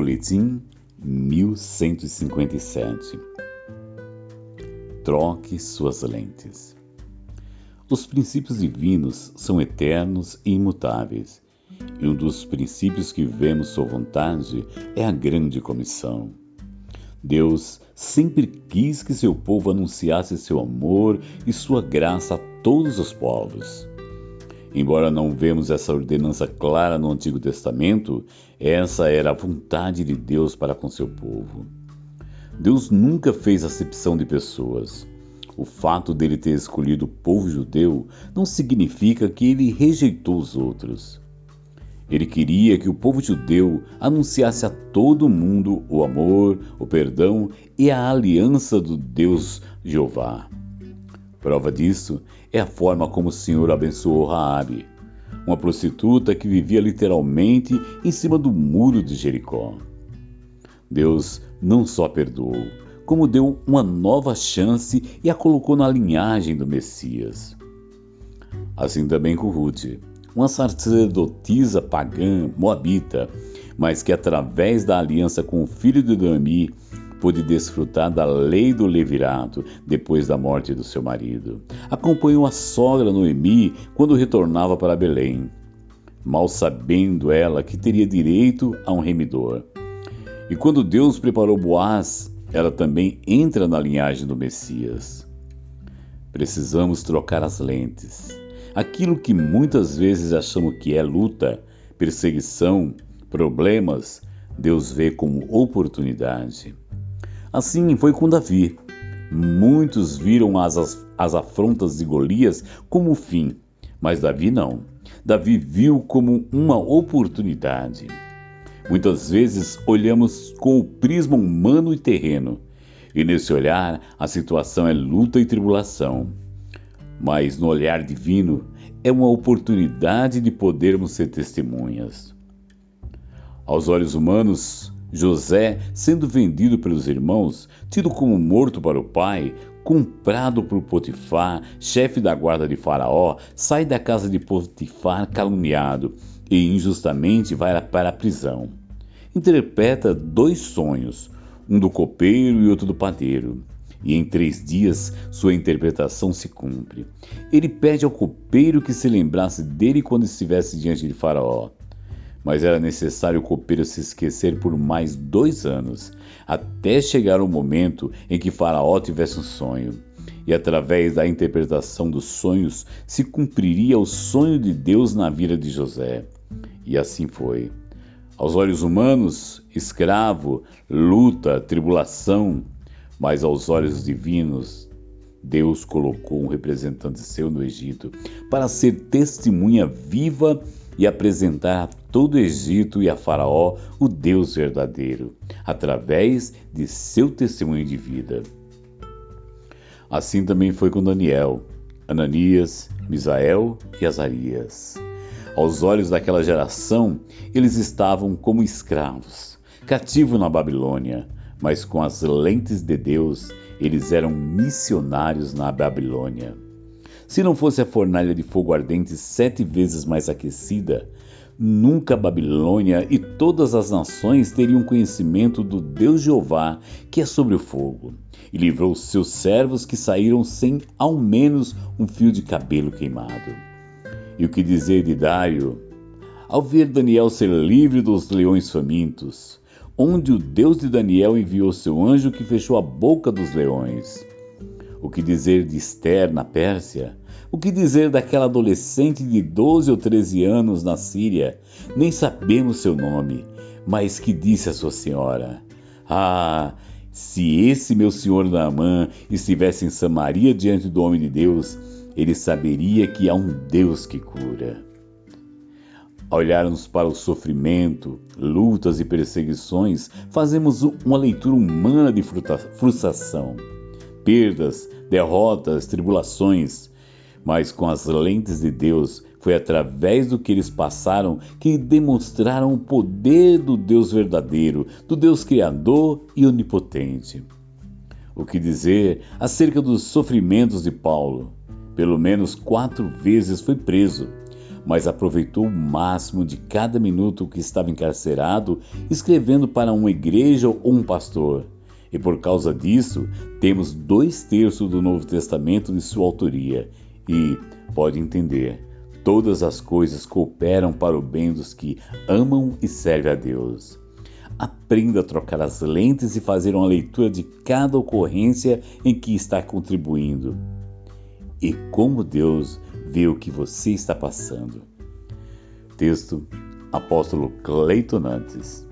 Boletim 1157 Troque suas lentes. Os princípios divinos são eternos e imutáveis, e um dos princípios que vemos sua vontade é a grande comissão. Deus sempre quis que seu povo anunciasse seu amor e sua graça a todos os povos. Embora não vemos essa ordenança clara no Antigo Testamento, essa era a vontade de Deus para com seu povo. Deus nunca fez acepção de pessoas. O fato dele ter escolhido o povo judeu não significa que ele rejeitou os outros. Ele queria que o povo judeu anunciasse a todo mundo o amor, o perdão e a aliança do Deus Jeová. Prova disso é a forma como o Senhor abençoou Raabe, uma prostituta que vivia literalmente em cima do muro de Jericó. Deus não só perdoou, como deu uma nova chance e a colocou na linhagem do Messias. Assim também com Ruth, uma sacerdotisa pagã moabita, mas que através da aliança com o filho de Noemi pôde desfrutar da lei do levirato depois da morte do seu marido. Acompanhou a sogra Noemi quando retornava para Belém, mal sabendo ela que teria direito a um remidor. E quando Deus preparou Boaz, ela também entra na linhagem do Messias. Precisamos trocar as lentes Aquilo que muitas vezes achamos que é luta, perseguição, problemas, Deus vê como oportunidade. Assim foi com Davi. Muitos viram as, as afrontas de Golias como fim, mas Davi não. Davi viu como uma oportunidade. Muitas vezes olhamos com o prisma humano e terreno, e nesse olhar a situação é luta e tribulação mas no olhar divino é uma oportunidade de podermos ser testemunhas. Aos olhos humanos, José, sendo vendido pelos irmãos, tido como morto para o pai, comprado por Potifar, chefe da guarda de Faraó, sai da casa de Potifar caluniado e injustamente vai para a prisão. Interpreta dois sonhos, um do copeiro e outro do padeiro e em três dias sua interpretação se cumpre. Ele pede ao copeiro que se lembrasse dele quando estivesse diante de Faraó. Mas era necessário o copeiro se esquecer por mais dois anos, até chegar o momento em que Faraó tivesse um sonho. E através da interpretação dos sonhos se cumpriria o sonho de Deus na vida de José. E assim foi. Aos olhos humanos, escravo, luta, tribulação, mas aos olhos divinos, Deus colocou um representante seu no Egito para ser testemunha viva e apresentar todo o Egito e a Faraó o Deus verdadeiro, através de seu testemunho de vida. Assim também foi com Daniel, Ananias, Misael e Azarias. Aos olhos daquela geração, eles estavam como escravos, cativos na Babilônia, mas com as lentes de Deus, eles eram missionários na Babilônia. Se não fosse a fornalha de fogo ardente sete vezes mais aquecida, nunca Babilônia e todas as nações teriam conhecimento do Deus Jeová, que é sobre o fogo, e livrou seus servos que saíram sem ao menos um fio de cabelo queimado. E o que dizer de Dário? Ao ver Daniel ser livre dos leões famintos, onde o Deus de Daniel enviou seu anjo que fechou a boca dos leões. O que dizer de Esther na Pérsia? O que dizer daquela adolescente de 12 ou 13 anos na Síria? Nem sabemos seu nome, mas que disse a sua senhora: Ah, se esse meu senhor Naamã estivesse em Samaria diante do homem de Deus, ele saberia que há um Deus que cura olharmos para o sofrimento, lutas e perseguições, fazemos uma leitura humana de frustração, perdas, derrotas, tribulações. Mas com as lentes de Deus, foi através do que eles passaram que demonstraram o poder do Deus verdadeiro, do Deus Criador e Onipotente. O que dizer acerca dos sofrimentos de Paulo? Pelo menos quatro vezes foi preso mas aproveitou o máximo de cada minuto que estava encarcerado escrevendo para uma igreja ou um pastor. E por causa disso, temos dois terços do Novo Testamento de sua autoria. E, pode entender, todas as coisas cooperam para o bem dos que amam e servem a Deus. Aprenda a trocar as lentes e fazer uma leitura de cada ocorrência em que está contribuindo. E como Deus vê o que você está passando. Texto Apóstolo Cleiton Nantes.